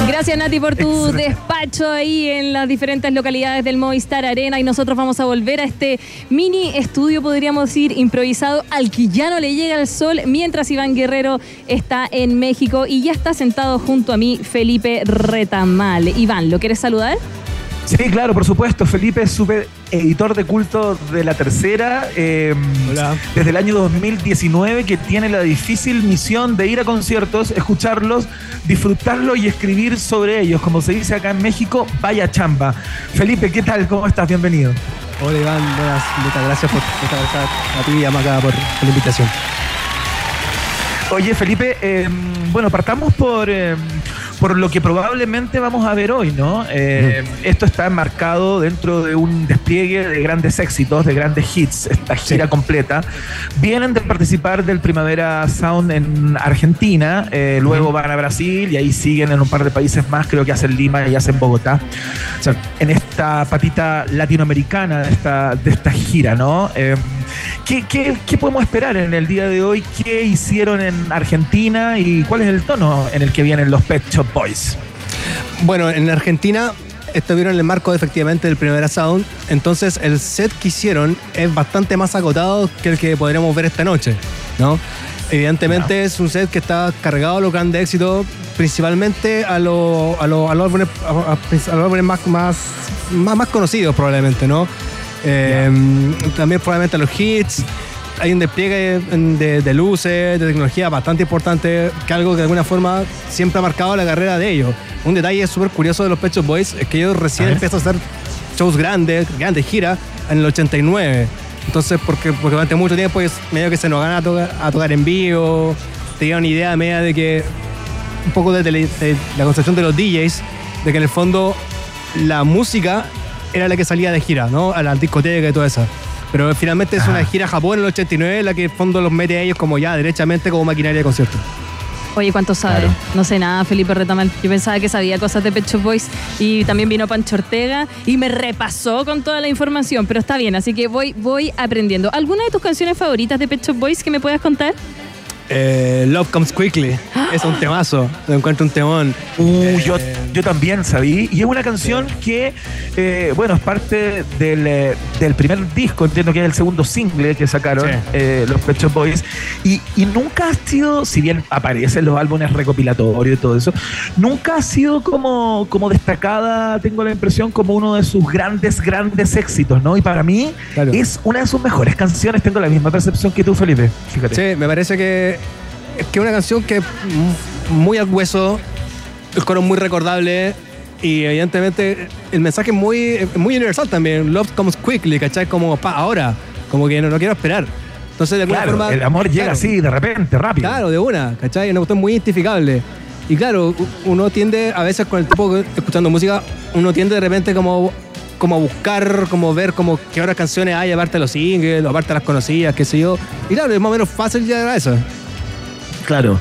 Gracias Nati por tu despacho ahí en las diferentes localidades del Movistar Arena y nosotros vamos a volver a este mini estudio, podríamos decir, improvisado al que ya no le llega el sol mientras Iván Guerrero está en México y ya está sentado junto a mí Felipe Retamal. Iván, ¿lo quieres saludar?
Sí, claro, por supuesto. Felipe es super editor de culto de la tercera. eh, Desde el año 2019 que tiene la difícil misión de ir a conciertos, escucharlos, disfrutarlos y escribir sobre ellos. Como se dice acá en México, vaya chamba. Felipe, ¿qué tal? ¿Cómo estás? Bienvenido.
Hola Iván, buenas, muchas gracias por, estar a ti y a Maca por, por la invitación.
Oye, Felipe, eh, bueno, partamos por, eh, por lo que probablemente vamos a ver hoy, ¿no? Eh, Esto está enmarcado dentro de un despliegue de grandes éxitos, de grandes hits, esta gira completa. Vienen de participar del Primavera Sound en Argentina, eh, luego van a Brasil y ahí siguen en un par de países más, creo que hacen Lima y hacen Bogotá. O sea, en esta patita latinoamericana de esta, de esta gira, ¿no? Eh, ¿qué, qué, qué podemos esperar en el día de hoy? ¿Qué hicieron en Argentina y cuál es el tono en el que vienen los Pet Shop Boys?
Bueno, en Argentina estuvieron en el marco efectivamente del Primera Sound, entonces el set que hicieron es bastante más acotado que el que podremos ver esta noche, ¿no? Evidentemente es un set que está cargado a los grandes éxitos, principalmente a, lo- a, lo- a los álbumes, a- a los álbumes más, más, más, más conocidos probablemente, ¿no? Eh, También probablemente a los hits. Hay un despliegue de, de luces, de tecnología bastante importante, que algo que de alguna forma siempre ha marcado la carrera de ellos. Un detalle súper curioso de los Pet Shop Boys es que ellos recién
A ver.
empezaron a hacer shows grandes, grandes giras, en el 89. Entonces, porque, porque durante mucho tiempo es medio que se nos gana a tocar, a tocar en vivo, tenían una idea media de que un poco de, tele- de la concepción de los DJs, de que en el fondo la música era la que salía de gira, ¿no? A la discoteca y todo eso. Pero finalmente es una gira a Japón en el 89 la que en el fondo los mete a ellos como ya, derechamente como maquinaria de concierto.
Oye, ¿cuánto sabe? No sé nada, Felipe Retamal. Yo pensaba que sabía cosas de Pet Shop Boys y también vino Pancho Ortega y me repasó con toda la información, pero está bien, así que voy, voy aprendiendo. ¿Alguna de tus canciones favoritas de Pet Shop Boys que me puedas contar?
Eh, Love Comes Quickly. Es un temazo. Lo encuentro un temón.
Uh, yo, yo también sabí. Y es una canción que, eh, bueno, es parte del, del primer disco, entiendo que es el segundo single que sacaron
Sí.
eh, los Pet Shop Boys. Y, y nunca ha sido, si bien aparecen los álbumes recopilatorios y todo eso, nunca ha sido como, como destacada, tengo la impresión, como uno de sus grandes, grandes éxitos, ¿no? Y para mí es una de sus mejores canciones. Tengo la misma percepción que tú, Felipe. Fíjate.
Sí, me parece que que es una canción que es muy al hueso, el coro es muy recordable y evidentemente el mensaje es muy, muy universal también. Love comes quickly, ¿cachai? Como pa, ahora, como que no, no quiero esperar. Entonces, de alguna
Claro,
forma.
el amor llega
claro,
así, de repente, rápido.
Claro, de una, ¿cachai? Es una cuestión muy identificable. Y claro, uno tiende, a veces con el que- escuchando música, uno tiende de repente como, como a buscar, como ver como qué otras canciones hay aparte de los singles, aparte de las conocidas, qué sé yo. Y claro, es más o menos fácil llegar a eso.
Claro.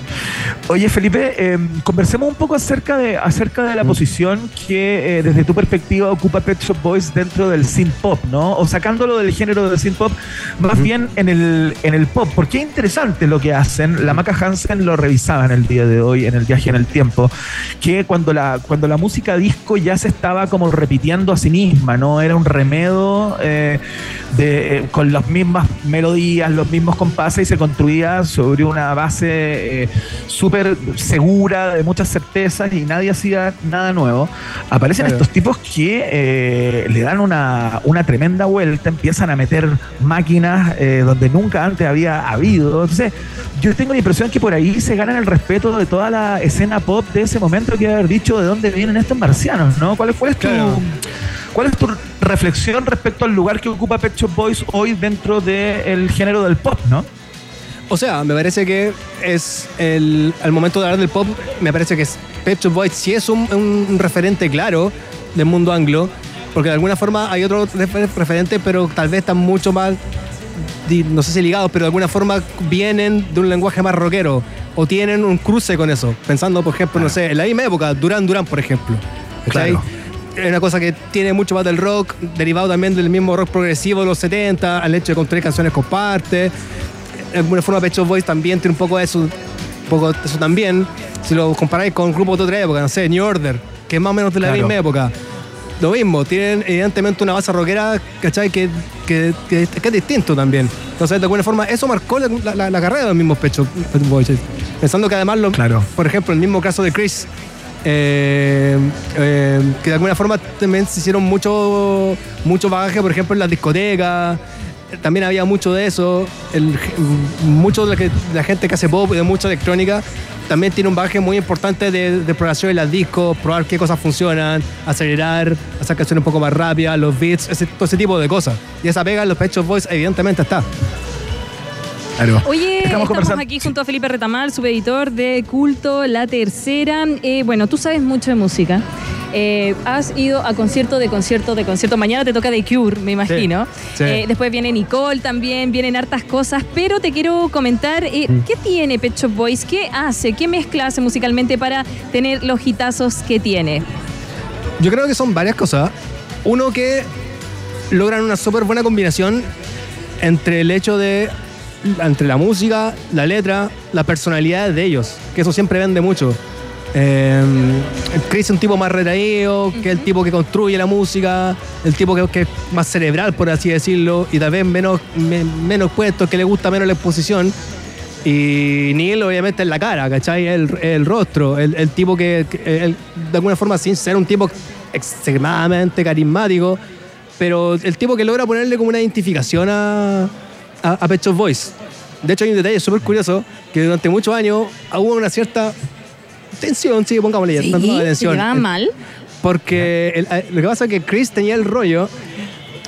Oye, Felipe, eh, conversemos un poco acerca de, acerca de la posición que eh, desde tu perspectiva ocupa Pet Shop Boys dentro del synth pop, ¿no? O sacándolo del género del synth pop, más bien en el, en el pop. Porque es interesante lo que hacen. La Maca Hansen lo revisaba en el día de hoy, en el viaje en el tiempo, que cuando la, cuando la música disco ya se estaba como repitiendo a sí misma, ¿no? Era un remedo eh, de, con las mismas melodías, los mismos compases y se construía sobre una base eh, súper segura, de muchas certezas y nadie hacía nada nuevo. Aparecen
Claro.
estos tipos que eh, le dan una, una tremenda vuelta, empiezan a meter máquinas eh, donde nunca antes había habido. Entonces, yo tengo la impresión que por ahí se ganan el respeto de toda la escena pop de ese momento que haber dicho de dónde vienen estos marcianos, ¿no? ¿Cuál, cuál es tu, ¿Cuál es tu reflexión respecto al lugar que ocupa Pet Shop Boys hoy dentro del género del pop, no?
O sea, me parece que es el, al momento de hablar del pop, me parece que es Pet Shop Boys sí es un, un referente claro del mundo anglo, porque de alguna forma hay otros refer- referentes, pero tal vez están mucho más, no sé si ligados, pero de alguna forma vienen de un lenguaje más rockero o tienen un cruce con eso. Pensando, por ejemplo, no sé, en la misma época, Duran Duran, por ejemplo.
Claro.
Es una cosa que tiene mucho más del rock, derivado también del mismo rock progresivo de los 70, al hecho de construir canciones con partes de alguna forma Pet Shop Boys también tiene un poco de eso, un poco de eso también. Si lo comparáis con grupos de otra época, no sé, New Order, que es más o menos de la
Claro.
misma época. Lo mismo, tienen evidentemente una base rockera, ¿cachai? Que, que, que- que es distinto también. Entonces, de alguna forma, eso marcó la, la- la carrera de los mismos Pet Shop Boys. Pensando que además, lo, por ejemplo, el mismo caso de Chris, eh, eh, que de alguna forma también se hicieron mucho, mucho bagaje, por ejemplo, en las discotecas. También había mucho de eso. El, de la, de gente que hace pop y de mucha electrónica también tiene un bagaje muy importante de, de exploración en las discos, probar qué cosas funcionan, acelerar, hacer canciones un poco más rápidas, los beats, ese, todo ese tipo de cosas. Y esa pega en los Pet Shop Boys evidentemente está.
Claro.
Oye, estamos, aquí junto a Felipe Retamal, subeditor de Culto La Tercera. Eh, bueno, tú sabes mucho de música. Eh, has ido a concierto de concierto de concierto. Mañana te toca The Cure, me imagino.
sí.
Eh, después viene Nicole también, vienen hartas cosas. Pero te quiero comentar, eh,
Mm.
¿qué tiene Pet Shop Boys? ¿Qué hace? ¿Qué mezcla hace musicalmente para tener los hitazos que tiene?
Yo creo que son varias cosas. Uno que logran una súper buena combinación entre el hecho de entre la música, la letra, la personalidad de ellos, que eso siempre vende mucho. Eh, Chris es un tipo más retraído, que es el tipo que construye la música, el tipo que, que es más cerebral, por así decirlo, y tal vez menos, me- menos puesto, que le gusta menos la exposición. Y Neil, obviamente, es la cara, ¿cachai? El, el rostro, el, el tipo que, que- el- de alguna forma, sin ser un tipo extremadamente carismático, pero el tipo que logra ponerle como una identificación a, a, a Pet Shop Boys. De hecho, hay un detalle súper curioso, que durante muchos años hubo una cierta tensión, sí, pongámosle ya,
¿Sí? ¿Se
tensión.
llevaban mal?
Porque el- eh, lo que pasa es que Chris tenía el rollo.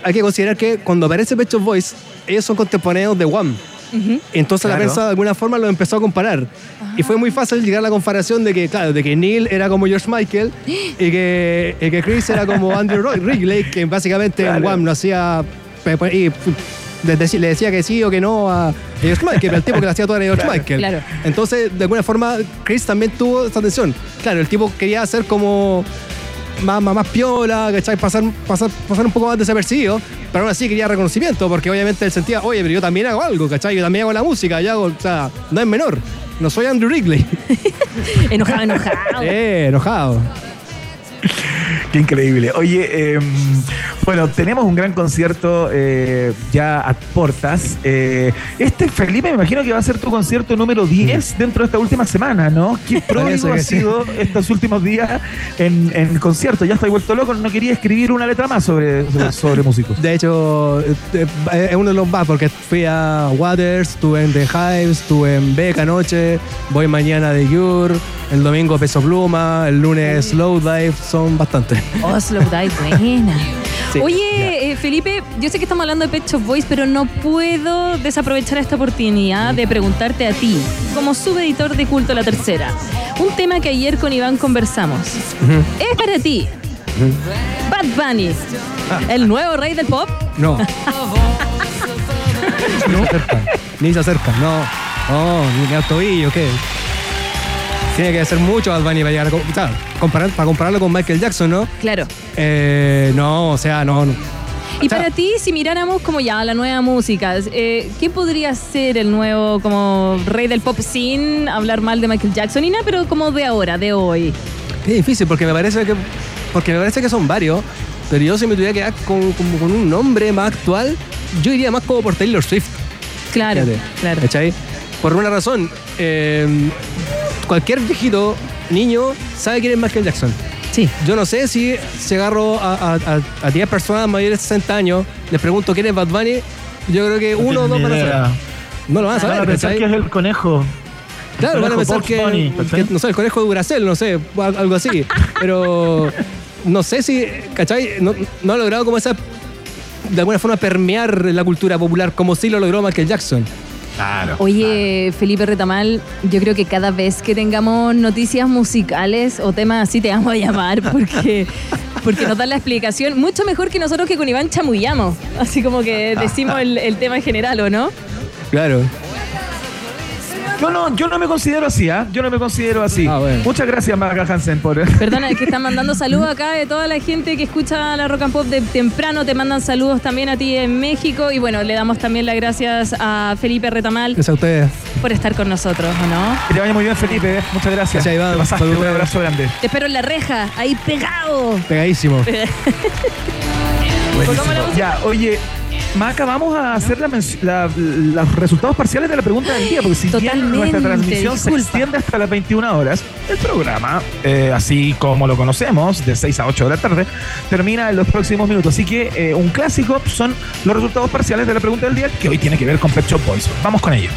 Hay que considerar que cuando aparece Pet Shop Boys, ellos son contemporáneos de One. Entonces la
Claro.
prensa de alguna forma lo empezó a comparar. Y fue muy fácil llegar a la comparación de que, claro, de que Neil era como George Michael y que, y que Chris era como Andrew Roy- Wrigley, que básicamente en One no hacía. y, le decía- le decía que sí o que no a George Michael, el tipo que le hacía todo era George
Claro,
Michael.
claro.
Entonces, de alguna forma, Chris también tuvo esta tensión. Claro, el tipo quería hacer como más, más, más piola, ¿cachai? Pasar, pasar, pasar un poco más desapercibido, pero aún así quería reconocimiento, porque obviamente él sentía, oye, pero yo también hago algo, ¿cachai? Yo también hago la música, yo hago, o sea, no es menor. No soy Andrew Wrigley.
Enojado, enojado.
eh, enojado.
Qué increíble. Oye, eh, bueno, tenemos un gran concierto eh, ya a portas. Eh, este, Felipe, me imagino que va a ser tu concierto número 10 dentro de esta última semana, ¿no? Qué pródigo ha
sí.
sido estos últimos días en, en concierto. Ya estoy vuelto loco, no quería escribir una letra más sobre, sobre, sobre músicos.
De hecho, eh, es uno de los más, porque fui a Waters, estuve en The Hives, estuve en Beck anoche, voy mañana de Cure, el domingo Peso Pluma, el lunes Slow Dive, son bastantes.
Oh, Slow Dive, buena.
Sí,
Oye, eh, Felipe, yo sé que estamos hablando de Pet Shop Boys, pero no puedo desaprovechar esta oportunidad de preguntarte a ti, como subeditor de Culto La Tercera, un tema que ayer con Iván conversamos. ¿Es para ti Bad Bunny, el nuevo rey del pop?
No. no. Ni se acerca, no. No, ni que tobillo, ¿qué? Tiene que ser mucho Bad Bunny para llegar a. com- o sea, comparar- para compararlo con Michael Jackson, ¿no?
Claro.
Eh, no, o sea, no. no.
Y para ti, si miráramos como ya la nueva música, eh, ¿qué podría ser el nuevo como rey del pop sin hablar mal de Michael Jackson y nada, pero como de ahora, de hoy?
Es difícil porque me parece que. Porque me parece que son varios. Pero yo si me tuviera que quedar con, como con un nombre más actual, yo iría más como por Taylor Swift.
Claro,
Fíjate,
claro.
¿Cachai? Por una razón. eh, cualquier viejito, niño, sabe quién es Michael Jackson.
Sí.
Yo no sé si, si agarro a, a, a- a 10 personas mayores de 60 años, les pregunto quién es Bad Bunny, yo creo que uno o dos van a saber. No lo van a saber,
Van a pensar que es el conejo.
Claro, van a pensar que,
Bunny, ¿cachai?
que, no sé, el conejo de Duracell, no sé, algo así. Pero no sé si, ¿cachai? No, no ha logrado como esa, de alguna forma, permear la cultura popular como sí lo logró Michael Jackson.
Claro.
Oye, Felipe Retamal, yo creo que cada vez que tengamos noticias musicales o temas así te vamos a llamar porque, porque nos dan la explicación mucho mejor que nosotros que con Iván chamullamos. Así como que decimos el, el tema en general, ¿o no?
Claro.
No, no, yo no me considero así, ¿ah? Yo no me considero así. Muchas gracias, Maga Hansen, por.
Perdona, es que están mandando saludos acá de toda la gente que escucha la rock and pop de temprano. Te mandan saludos también a ti en México. Y bueno, le damos también las gracias a Felipe Retamal
Gracias a ustedes.
por estar con nosotros, ¿o no?
Que te vaya muy bien, Felipe. ¿eh? Muchas gracias.
Gracias, Iván.
Te pasaste,
Saludos.
un abrazo grande.
Te espero en la reja, ahí pegado.
Pegadísimo.
Ya, oye, Maca, vamos a hacer la los resultados parciales de la pregunta del día, porque si bien nuestra transmisión se extiende hasta las 21 horas, el programa, eh, así como lo conocemos, de 6 a 8 de la tarde, termina en los próximos minutos. Así que eh, un clásico son los resultados parciales de la pregunta del día, que hoy tiene que ver con Pet Shop Boys. Vamos con ello.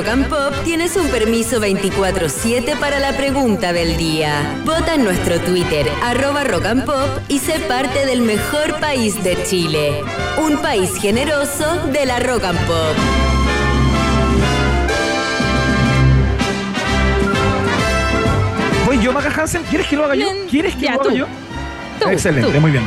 Rock and Pop tienes un permiso 24-7 para la pregunta del día. Vota en nuestro Twitter, arroba Rock and Pop, y sé parte del mejor país de Chile. Un país generoso de la Rock and Pop.
Voy yo, Maca Hansen. ¿Quieres que lo haga yo? ¿Quieres que
Ya,
lo haga
tú.
yo?
Tú,
Excelente,
tú.
muy bien.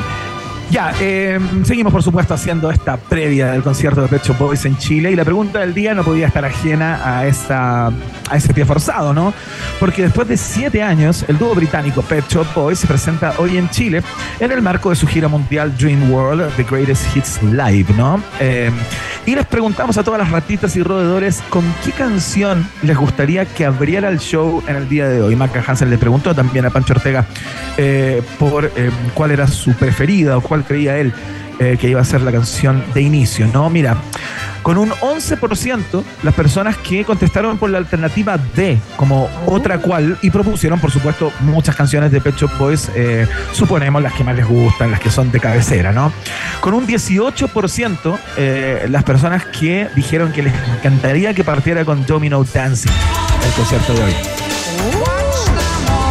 Ya, eh, seguimos por supuesto haciendo esta previa del concierto de Pet Shop Boys en Chile y la pregunta del día no podía estar ajena a, esa, a ese pie forzado, ¿no? Porque después de siete años, el dúo británico Pet Shop Boys se presenta hoy en Chile en el marco de su gira mundial Dream World, The Greatest Hits Live, ¿no? Eh, y les preguntamos a todas las ratitas y roedores con qué canción les gustaría que abriera el show en el día de hoy. Maca Hansen le preguntó también a Pancho Ortega eh, por eh, cuál era su preferida o cuál creía él eh, que iba a ser la canción de inicio, ¿no? Mira, con un 11% las personas que contestaron por la alternativa D como otra cual y propusieron, por supuesto, muchas canciones de Pet Shop Boys, eh, suponemos las que más les gustan, las que son de cabecera, ¿no? Con un 18% eh, las personas que dijeron que les encantaría que partiera con Domino Dancing el concierto de hoy.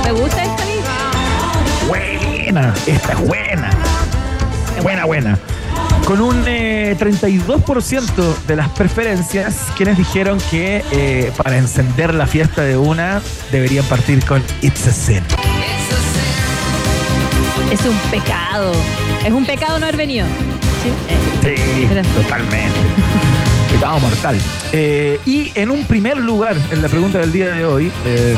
¿Me gusta esta lista?
Buena, esta es buena. Buena, buena. Con un eh, 32% de las preferencias, quienes dijeron que eh, para encender la fiesta de una deberían partir con It's a Sin.
Es un pecado. Es un pecado no haber venido. ¿Sí?
Sí, totalmente. Pecado mortal. Eh, y en un primer lugar, en la pregunta del día de hoy, eh,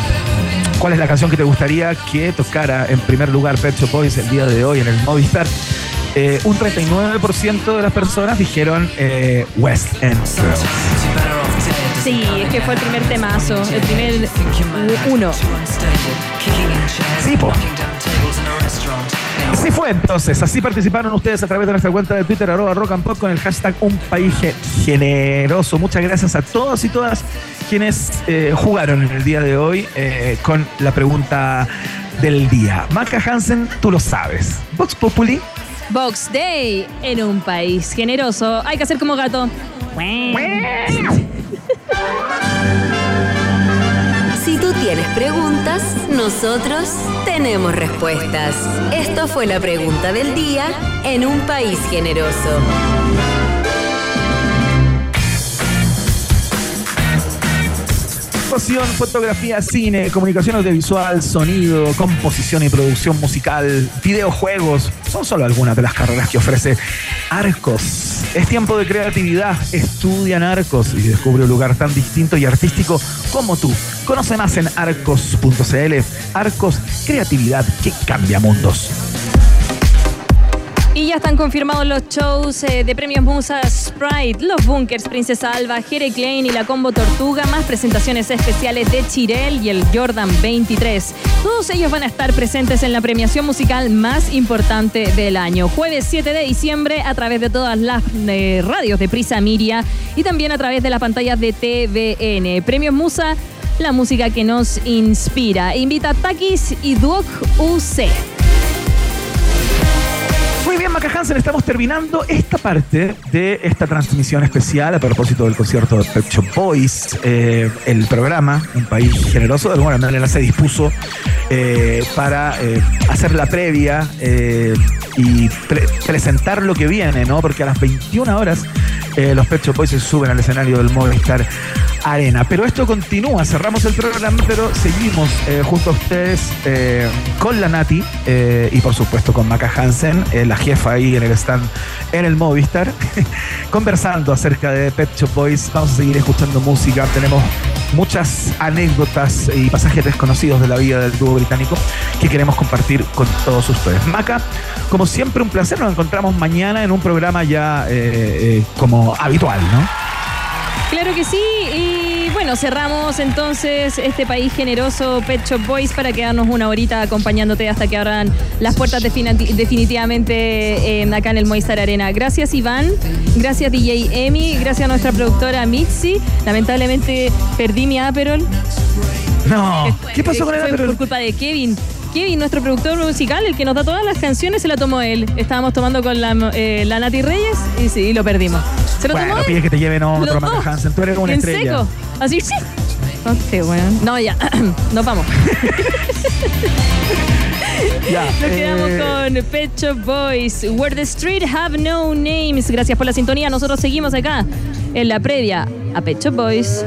¿cuál es la canción que te gustaría que tocara en primer lugar Pet Shop Boys el día de hoy en el Movistar? Eh, un 39% de las personas dijeron eh, West End.
Sí, es que fue el primer temazo, el primer u- uno.
Sí, po. Así fue entonces, así participaron ustedes a través de nuestra cuenta de Twitter, arroba rock and pop, con el hashtag Un País Ge- Generoso. Muchas gracias a todos y todas quienes eh, jugaron en el día de hoy eh, con la pregunta del día. Maca Hansen, tú lo sabes. Vox Populi,
Box Day en un país generoso. Hay que hacer como gato.
Si tú tienes preguntas, nosotros tenemos respuestas. Esto fue la pregunta del día en un país generoso.
Fotografía, cine, comunicación audiovisual, sonido, composición y producción musical, videojuegos, son solo algunas de las carreras que ofrece Arcos. Es tiempo de creatividad, estudia en Arcos y descubre un lugar tan distinto y artístico como tú. Conoce más en arcos.cl. Arcos, creatividad que cambia mundos.
Y ya están confirmados los shows eh, de premios Musa Sprite, los Bunkers, Princesa Alba, Jere Klein y la Combo Tortuga, más presentaciones especiales de Chirel y el Jordan 23. Todos ellos van a estar presentes en la premiación musical más importante del año. Jueves 7 de diciembre a través de todas las eh, radios de Prisa Miria y también a través de las pantallas de TVN. Premios Musa, la música que nos inspira. Invita a Takis y Duoc UC.
Bien, Maca Hansen, estamos terminando esta parte de esta transmisión especial a propósito del concierto de Pet Shop Boys. Eh, el programa, un país generoso, de alguna manera se dispuso eh, para eh, hacer la previa y pre- presentar lo que viene, ¿no? Porque a las 21 horas los Pet Shop Boys se suben al escenario del Movistar Arena. Pero esto continúa, cerramos el programa, pero seguimos junto a ustedes con la Nati y por supuesto con Maca Hansen, la jefa ahí en el stand en el Movistar, conversando acerca de Pet Shop Boys. Vamos a seguir escuchando música, tenemos muchas anécdotas y pasajes desconocidos de la vida del dúo británico que queremos compartir con todos ustedes. Maca, como siempre, un placer. Nos encontramos mañana en un programa ya eh, eh, como habitual, ¿no?
Claro que sí, bueno, cerramos entonces este país generoso Pet Shop Boys para quedarnos una horita acompañándote hasta que abran las puertas definitivamente eh, acá en el Movistar Arena. Gracias Iván, gracias DJ Emi, gracias a nuestra productora Mitzi. Lamentablemente perdí mi Aperol.
No, ¿qué pasó con el Aperol?
Por culpa de Kevin. Kevin, nuestro productor musical, el que nos da todas las canciones, se la tomó él. Estábamos tomando con la, eh, la Nati Reyes y sí, lo perdimos. Se lo
Bueno,
tomó él.
pide que te lleven otro. Hansen. Tú eres una
en
estrella.
seco. Así, sí. Ok, bueno. No, ya. Nos vamos.
Ya,
Nos
eh,
quedamos con Pet Shop Boys. Where the Street Have No Names. Gracias por la sintonía. Nosotros seguimos acá en la previa a Pet Shop Boys.